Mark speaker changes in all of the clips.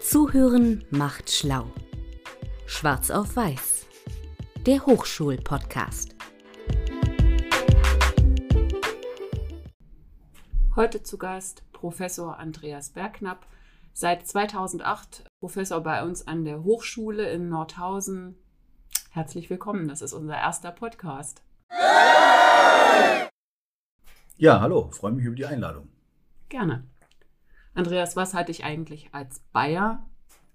Speaker 1: Zuhören macht schlau. Schwarz auf Weiß. Der Hochschul-Podcast.
Speaker 2: Heute zu Gast Professor Andreas Bergknapp, seit 2008 Professor bei uns an der Hochschule in Nordhausen. Herzlich willkommen, das ist unser erster Podcast.
Speaker 3: Ja, hallo, freue mich über die Einladung.
Speaker 2: Gerne. Andreas, was hat dich eigentlich als Bayer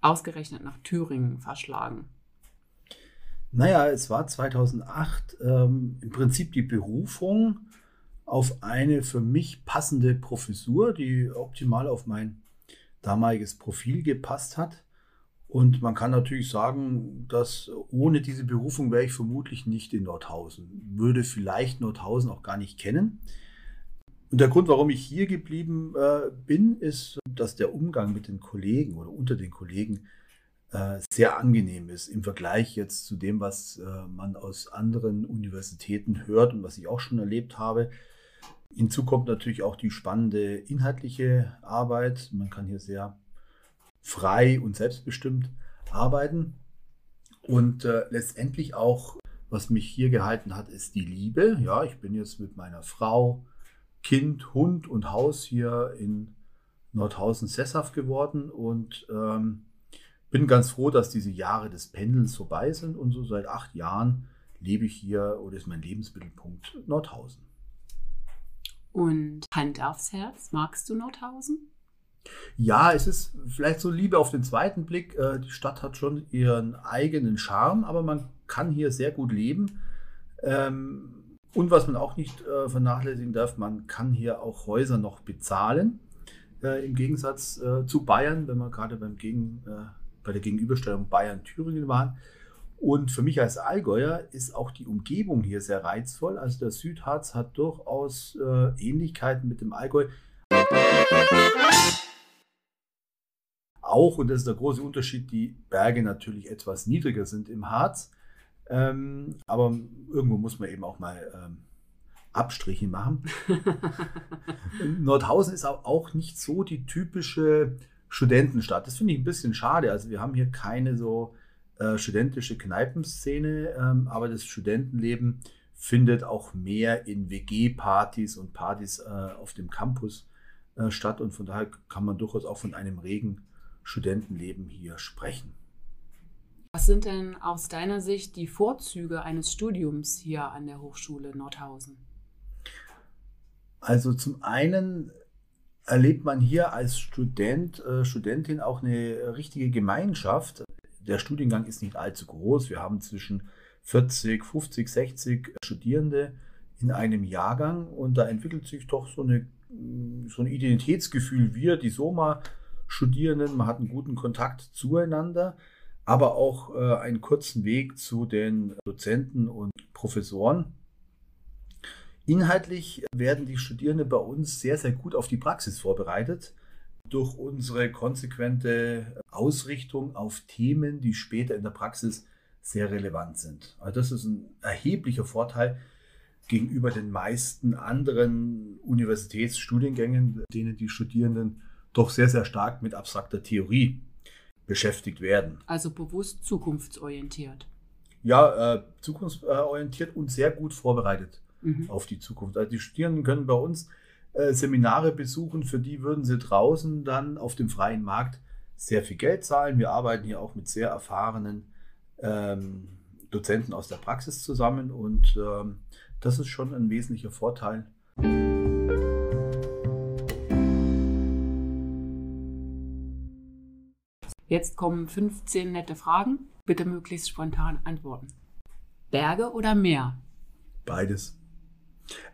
Speaker 2: ausgerechnet nach Thüringen verschlagen?
Speaker 3: Naja, es war 2008 ähm, im Prinzip die Berufung auf eine für mich passende Professur, die optimal auf mein damaliges Profil gepasst hat. Und man kann natürlich sagen, dass ohne diese Berufung wäre ich vermutlich nicht in Nordhausen, würde vielleicht Nordhausen auch gar nicht kennen. Und der Grund, warum ich hier geblieben äh, bin, ist, dass der Umgang mit den Kollegen oder unter den Kollegen äh, sehr angenehm ist im Vergleich jetzt zu dem, was äh, man aus anderen Universitäten hört und was ich auch schon erlebt habe. Hinzu kommt natürlich auch die spannende inhaltliche Arbeit. Man kann hier sehr frei und selbstbestimmt arbeiten. Und äh, letztendlich auch, was mich hier gehalten hat, ist die Liebe. Ja, ich bin jetzt mit meiner Frau, Kind, Hund und Haus hier in Nordhausen sesshaft geworden und ähm, bin ganz froh, dass diese Jahre des Pendelns vorbei sind und so seit acht Jahren lebe ich hier oder ist mein Lebensmittelpunkt Nordhausen.
Speaker 2: Und Hand aufs Herz, magst du Nordhausen?
Speaker 3: Ja, es ist vielleicht so Liebe auf den zweiten Blick. Äh, die Stadt hat schon ihren eigenen Charme, aber man kann hier sehr gut leben. Ähm, und was man auch nicht äh, vernachlässigen darf, man kann hier auch Häuser noch bezahlen. Äh, Im Gegensatz zu Bayern, wenn wir gerade beim Gegen, bei der Gegenüberstellung Bayern-Thüringen waren. Und für mich als Allgäuer ist auch die Umgebung hier sehr reizvoll. Also der Südharz hat durchaus äh, Ähnlichkeiten mit dem Allgäu. Auch, und das ist der große Unterschied, die Berge natürlich etwas niedriger sind im Harz. Ähm, aber irgendwo muss man eben auch mal ähm, Abstriche machen. Nordhausen ist auch nicht so die typische Studentenstadt. Das finde ich ein bisschen schade. Also wir haben hier keine so äh, studentische Kneipenszene, ähm, aber das Studentenleben findet auch mehr in WG-Partys und Partys äh, auf dem Campus äh, statt und von daher kann man durchaus auch von einem regen Studentenleben hier sprechen.
Speaker 2: Was sind denn aus deiner Sicht die Vorzüge eines Studiums hier an der Hochschule Nordhausen?
Speaker 3: Also zum einen erlebt man hier als Student, äh, Studentin auch eine richtige Gemeinschaft der Studiengang ist nicht allzu groß. Wir haben zwischen 40, 50, 60 Studierende in einem Jahrgang und da entwickelt sich doch so, eine, so ein Identitätsgefühl. Wir, die Soma-Studierenden, man hat einen guten Kontakt zueinander, aber auch äh, einen kurzen Weg zu den Dozenten und Professoren. Inhaltlich werden die Studierenden bei uns sehr, sehr gut auf die Praxis vorbereitet durch unsere konsequente Ausrichtung auf Themen, die später in der Praxis sehr relevant sind. Also das ist ein erheblicher Vorteil gegenüber den meisten anderen Universitätsstudiengängen, denen die Studierenden doch sehr, sehr stark mit abstrakter Theorie beschäftigt werden.
Speaker 2: Also bewusst zukunftsorientiert.
Speaker 3: Ja, äh, zukunftsorientiert und sehr gut vorbereitet mhm. auf die Zukunft. Also die Studierenden können bei uns äh, Seminare besuchen, für die würden sie draußen dann auf dem freien Markt sehr viel Geld zahlen. Wir arbeiten hier auch mit sehr erfahrenen ähm, Dozenten aus der Praxis zusammen und ähm, das ist schon ein wesentlicher Vorteil.
Speaker 2: Jetzt kommen 15 nette Fragen. Bitte möglichst spontan antworten. Berge oder Meer?
Speaker 3: Beides.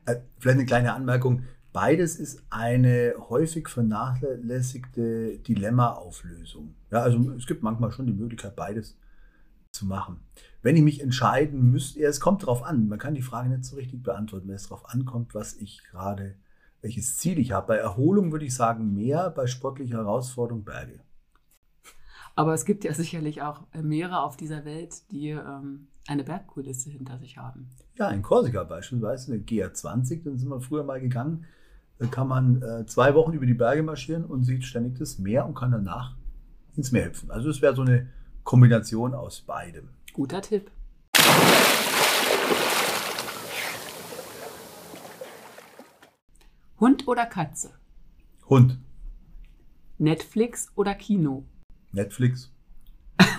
Speaker 3: Äh, vielleicht eine kleine Anmerkung. Beides ist eine häufig vernachlässigte Dilemma-Auflösung. Ja, also es gibt manchmal schon die Möglichkeit, beides zu machen. Wenn ich mich entscheiden müsste, ja, es kommt darauf an, man kann die Frage nicht so richtig beantworten, wenn es darauf ankommt, was ich gerade, welches Ziel ich habe. Bei Erholung würde ich sagen mehr, bei sportlicher Herausforderung Berge.
Speaker 2: Aber es gibt ja sicherlich auch Meere auf dieser Welt, die ähm, eine Bergkulisse hinter sich haben.
Speaker 3: Ja, in Korsika beispielsweise, eine GR20, dann sind wir früher mal gegangen. Da kann man äh, zwei Wochen über die Berge marschieren und sieht ständig das Meer und kann danach ins Meer hüpfen. Also es wäre so eine Kombination aus beidem.
Speaker 2: Guter Tipp. Hund oder Katze?
Speaker 3: Hund.
Speaker 2: Netflix oder Kino?
Speaker 3: Netflix.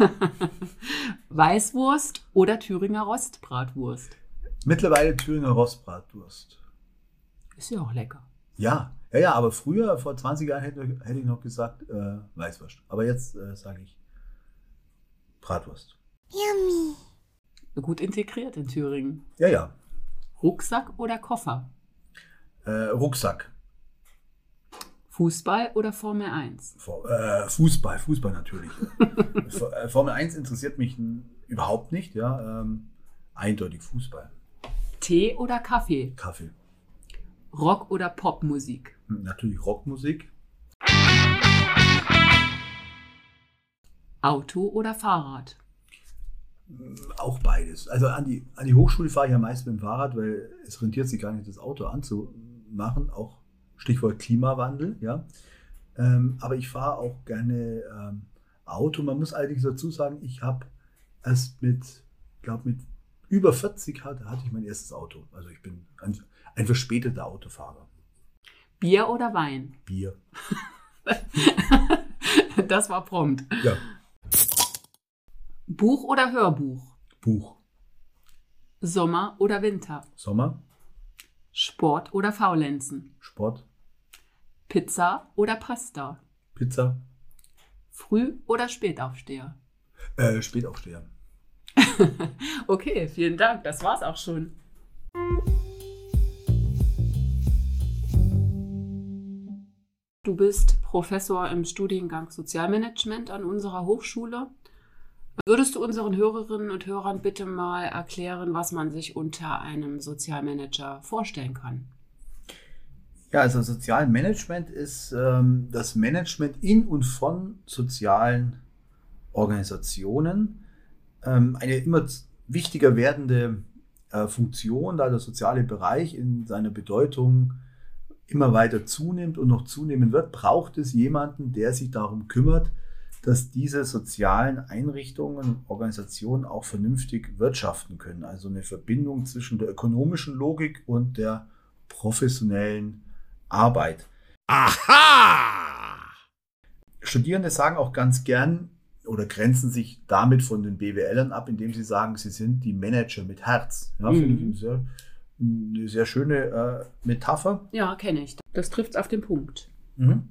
Speaker 2: Weißwurst oder Thüringer Rostbratwurst?
Speaker 3: Mittlerweile Thüringer Rostbratwurst.
Speaker 2: Ist ja auch lecker.
Speaker 3: Ja, ja, ja, aber früher, vor 20 Jahren, hätte, hätte ich noch gesagt äh, Weißwurst. Aber jetzt äh, sage ich Bratwurst.
Speaker 2: Gut integriert in Thüringen.
Speaker 3: Ja, ja.
Speaker 2: Rucksack oder Koffer?
Speaker 3: Äh, Rucksack.
Speaker 2: Fußball oder Formel 1?
Speaker 3: Fu- äh, Fußball, Fußball natürlich. Äh, Formel 1 interessiert mich überhaupt nicht, ja. Ähm, eindeutig Fußball.
Speaker 2: Tee oder Kaffee?
Speaker 3: Kaffee.
Speaker 2: Rock oder Popmusik?
Speaker 3: Hm, Natürlich Rockmusik.
Speaker 2: Auto oder Fahrrad?
Speaker 3: Auch beides. Also an die, an die Hochschule fahre ich ja meist mit dem Fahrrad, weil es rentiert sich gar nicht, das Auto anzumachen. Auch Stichwort Klimawandel, ja. Ähm, aber ich fahre auch gerne ähm, Auto. Man muss allerdings dazu sagen, ich habe erst mit, glaube mit über 40 hatte, hatte ich mein erstes Auto. Also ich bin ein, ein verspäteter Autofahrer.
Speaker 2: Bier oder Wein?
Speaker 3: Bier.
Speaker 2: Das war prompt.
Speaker 3: Ja,
Speaker 2: Buch oder Hörbuch?
Speaker 3: Buch.
Speaker 2: Sommer oder Winter?
Speaker 3: Sommer,
Speaker 2: Sport oder Faulenzen?
Speaker 3: Sport,
Speaker 2: Pizza oder Pasta?
Speaker 3: Pizza,
Speaker 2: Früh- oder Spätaufsteher?
Speaker 3: äh, Spätaufsteher.
Speaker 2: Okay, vielen Dank. Das war's auch schon. Du bist Professor im Studiengang Sozialmanagement an unserer Hochschule. Würdest du unseren Hörerinnen und Hörern bitte mal erklären, was man sich unter einem Sozialmanager vorstellen kann?
Speaker 3: Ja, also Sozialmanagement ist ähm, das Management in und von sozialen Organisationen. Ähm, eine immer wichtiger werdende äh, Funktion, da der soziale Bereich in seiner Bedeutung immer weiter zunimmt und noch zunehmen wird, braucht es jemanden, der sich darum kümmert, dass diese sozialen Einrichtungen, Organisationen auch vernünftig wirtschaften können. Also eine Verbindung zwischen der ökonomischen Logik und der professionellen Arbeit.
Speaker 4: Aha!
Speaker 3: Studierende sagen auch ganz gern oder grenzen sich damit von den BWLern ab, indem sie sagen, sie sind die Manager mit Herz. Ja,
Speaker 2: Mhm.
Speaker 3: finde ich eine sehr, eine sehr schöne äh, Metapher.
Speaker 2: Ja, kenne ich. Das trifft auf den Punkt.
Speaker 3: Mhm.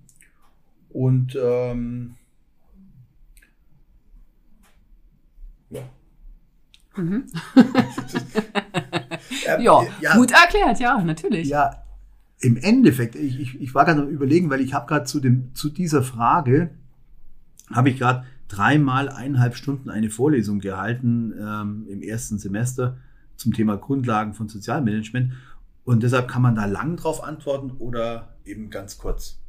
Speaker 3: Und ähm,
Speaker 2: Mhm.
Speaker 3: Ähm,
Speaker 2: Ja,
Speaker 3: ja,
Speaker 2: gut erklärt, ja, natürlich.
Speaker 3: Ja, im Endeffekt, ich, ich, ich war gerade am überlegen, weil ich habe gerade zu, dem- zu dieser Frage, habe ich gerade dreimal eineinhalb Stunden eine Vorlesung gehalten ähm, im ersten Semester zum Thema Grundlagen von Sozialmanagement. Und deshalb kann man da lang drauf antworten oder eben ganz kurz.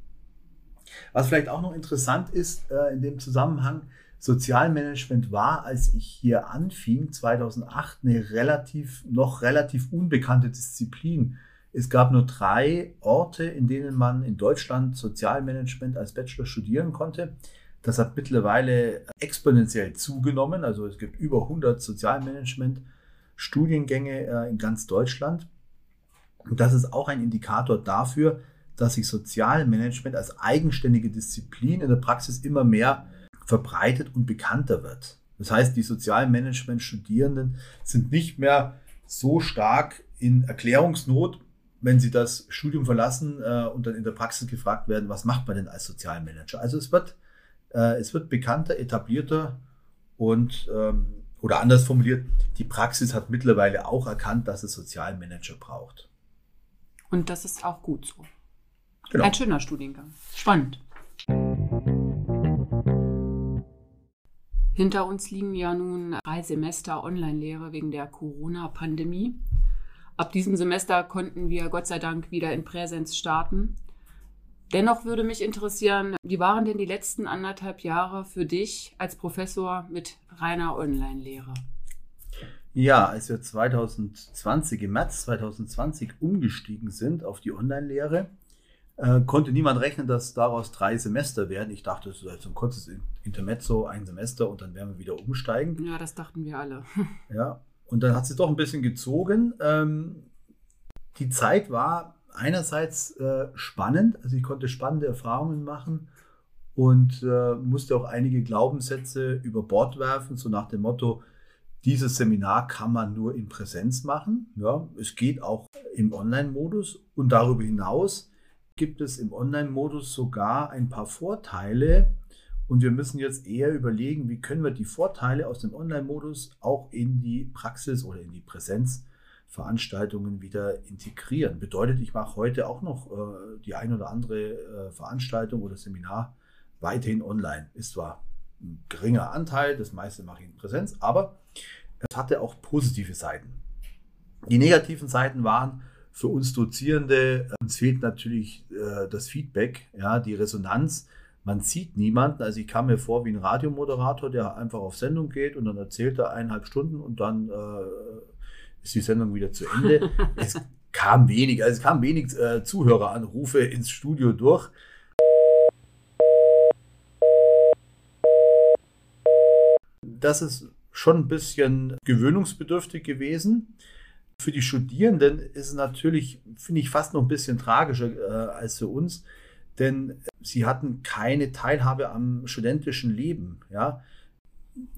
Speaker 3: Was vielleicht auch noch interessant ist äh, in dem Zusammenhang, Sozialmanagement war, als ich hier anfing, 2008, eine relativ, noch relativ unbekannte Disziplin. Es gab nur drei Orte, in denen man in Deutschland Sozialmanagement als Bachelor studieren konnte. Das hat mittlerweile exponentiell zugenommen. Also es gibt über 100 Sozialmanagement-Studiengänge äh, in ganz Deutschland. Und das ist auch ein Indikator dafür, dass sich Sozialmanagement als eigenständige Disziplin in der Praxis immer mehr verbreitet und bekannter wird. Das heißt, die Sozialmanagement-Studierenden sind nicht mehr so stark in Erklärungsnot, wenn sie das Studium verlassen äh, und dann in der Praxis gefragt werden, was macht man denn als Sozialmanager? Also es wird, äh, es wird bekannter, etablierter und ähm, oder anders formuliert, die Praxis hat mittlerweile auch erkannt, dass es Sozialmanager braucht.
Speaker 2: Und das ist auch gut so.
Speaker 3: Genau.
Speaker 2: Ein schöner Studiengang. Spannend. Hinter uns liegen ja nun drei Semester Online-Lehre wegen der Corona-Pandemie. Ab diesem Semester konnten wir Gott sei Dank wieder in Präsenz starten. Dennoch würde mich interessieren, wie waren denn die letzten anderthalb Jahre für dich als Professor mit reiner Online-Lehre?
Speaker 3: Ja, als wir 2020, im März 2020 umgestiegen sind auf die Online-Lehre, Äh, konnte niemand rechnen, dass daraus drei Semester werden. Ich dachte, das ist jetzt ein kurzes Intermezzo, ein Semester und dann werden wir wieder umsteigen.
Speaker 2: Ja, das dachten wir alle.
Speaker 3: Ja, und dann hat sie doch ein bisschen gezogen. Ähm, die Zeit war einerseits äh, spannend, also ich konnte spannende Erfahrungen machen und äh, musste auch einige Glaubenssätze über Bord werfen, so nach dem Motto, dieses Seminar kann man nur in Präsenz machen. Ja, es geht auch im Online-Modus und darüber hinaus gibt es im Online-Modus sogar ein paar Vorteile. Und wir müssen jetzt eher überlegen, wie können wir die Vorteile aus dem Online-Modus auch in die Praxis oder in die Präsenzveranstaltungen wieder integrieren. Bedeutet, ich mache heute auch noch äh, die ein oder andere äh, Veranstaltung oder Seminar weiterhin online. Ist zwar ein geringer Anteil, das meiste mache ich in Präsenz, aber es hatte auch positive Seiten. Die negativen Seiten waren, für uns Dozierende, äh, uns fehlt natürlich äh, das Feedback, ja, die Resonanz. Man sieht niemanden. Also ich kam mir vor wie ein Radiomoderator, der einfach auf Sendung geht und dann erzählt er eineinhalb Stunden und dann äh, ist die Sendung wieder zu Ende. es kam wenig, also es kamen wenig äh, Zuhöreranrufe ins Studio durch. Das ist schon ein bisschen gewöhnungsbedürftig gewesen. Für die Studierenden ist es natürlich, finde ich, fast noch ein bisschen tragischer äh, als für uns, denn sie hatten keine Teilhabe am studentischen Leben. Ja?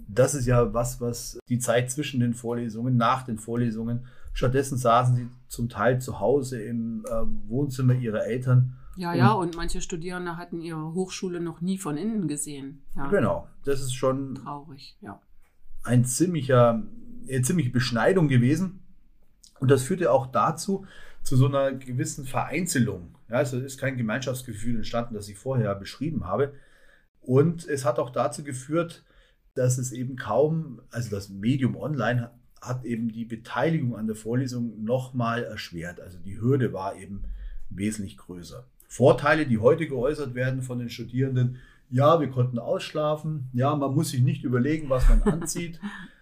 Speaker 3: Das ist ja was, was die Zeit zwischen den Vorlesungen, nach den Vorlesungen, stattdessen saßen sie zum Teil zu Hause im äh, Wohnzimmer ihrer Eltern.
Speaker 2: Ja, ja, und manche Studierende hatten ihre Hochschule noch nie von innen gesehen. Ja.
Speaker 3: Genau, das ist schon
Speaker 2: traurig, ja.
Speaker 3: ein ziemlicher, eine ziemliche Beschneidung gewesen. Und das führte auch dazu, zu so einer gewissen Vereinzelung. Ja, also ist kein Gemeinschaftsgefühl entstanden, das ich vorher beschrieben habe. Und es hat auch dazu geführt, dass es eben kaum, also das Medium Online hat eben die Beteiligung an der Vorlesung nochmal erschwert. Also die Hürde war eben wesentlich größer. Vorteile, die heute geäußert werden von den Studierenden, ja, wir konnten ausschlafen, ja, man muss sich nicht überlegen, was man anzieht.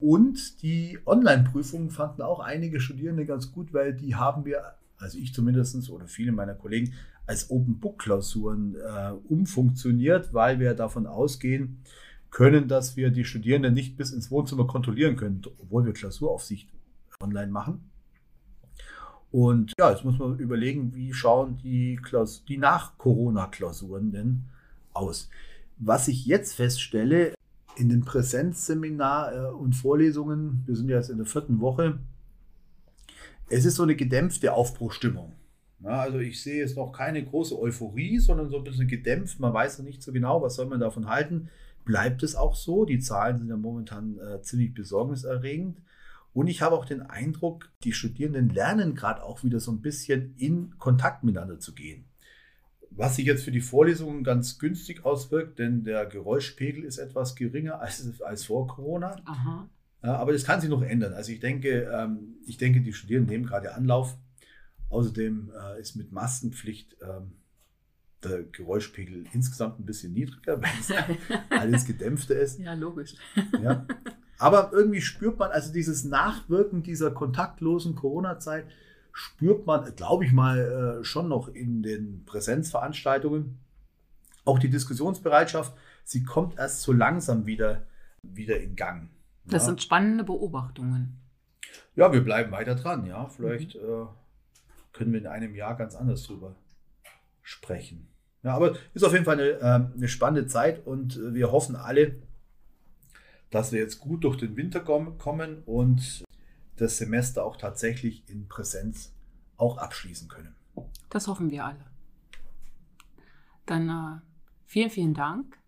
Speaker 3: Und die Online-Prüfungen fanden auch einige Studierende ganz gut, weil die haben wir, also ich zumindest oder viele meiner Kollegen, als Open-Book-Klausuren äh, umfunktioniert, weil wir davon ausgehen können, dass wir die Studierenden nicht bis ins Wohnzimmer kontrollieren können, obwohl wir Klausuraufsicht online machen. Und ja, jetzt muss man überlegen, wie schauen die, Klaus die Nach-Corona-Klausuren denn aus. Was ich jetzt feststelle, in den Präsenzseminar äh, und Vorlesungen, wir sind ja jetzt in der vierten Woche, es ist so eine gedämpfte Aufbruchstimmung. Ja, also ich sehe jetzt noch keine große Euphorie, sondern so ein bisschen gedämpft. Man weiß noch nicht so genau, was soll man davon halten. Bleibt es auch so? Die Zahlen sind ja momentan äh, ziemlich besorgniserregend. Und ich habe auch den Eindruck, die Studierenden lernen gerade auch wieder so ein bisschen in Kontakt miteinander zu gehen. Was sich jetzt für die Vorlesungen ganz günstig auswirkt, denn der Geräuschpegel ist etwas geringer als, als vor Corona. Aha. Aber das kann sich noch ändern. Also ich denke, ähm, ich denke, die Studierenden nehmen gerade Anlauf. Außerdem äh, ist mit Maskenpflicht ähm, der Geräuschpegel insgesamt ein bisschen niedriger, weil es alles gedämpfter ist.
Speaker 2: Ja, logisch.
Speaker 3: Ja. Aber irgendwie spürt man also dieses Nachwirken dieser kontaktlosen Corona-Zeit, spürt man, glaube ich mal, äh, schon noch in den Präsenzveranstaltungen. Auch die Diskussionsbereitschaft, sie kommt erst so langsam wieder, wieder in Gang.
Speaker 2: Das ja. sind spannende Beobachtungen.
Speaker 3: Ja, wir bleiben weiter dran, ja. Vielleicht mhm. äh, können wir in einem Jahr ganz anders drüber sprechen. Ja, aber ist auf jeden Fall eine, äh, eine spannende Zeit und äh, wir hoffen alle, dass wir jetzt gut durch den Winter kommen und das Semester auch tatsächlich in Präsenz auch abschließen können.
Speaker 2: Das hoffen wir alle. Dann äh, vielen, vielen Dank.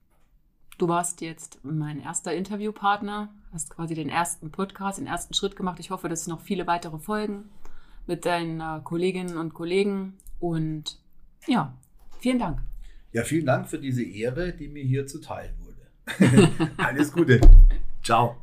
Speaker 2: Du warst jetzt mein erster Interviewpartner, hast quasi den ersten Podcast, den ersten Schritt gemacht. Ich hoffe, dass es noch viele weitere Folgen mit deinen äh, Kolleginnen und Kollegen. Und ja, vielen Dank.
Speaker 3: Ja, vielen Dank für diese Ehre, die mir hier zuteil wurde. Alles Gute. Ciao.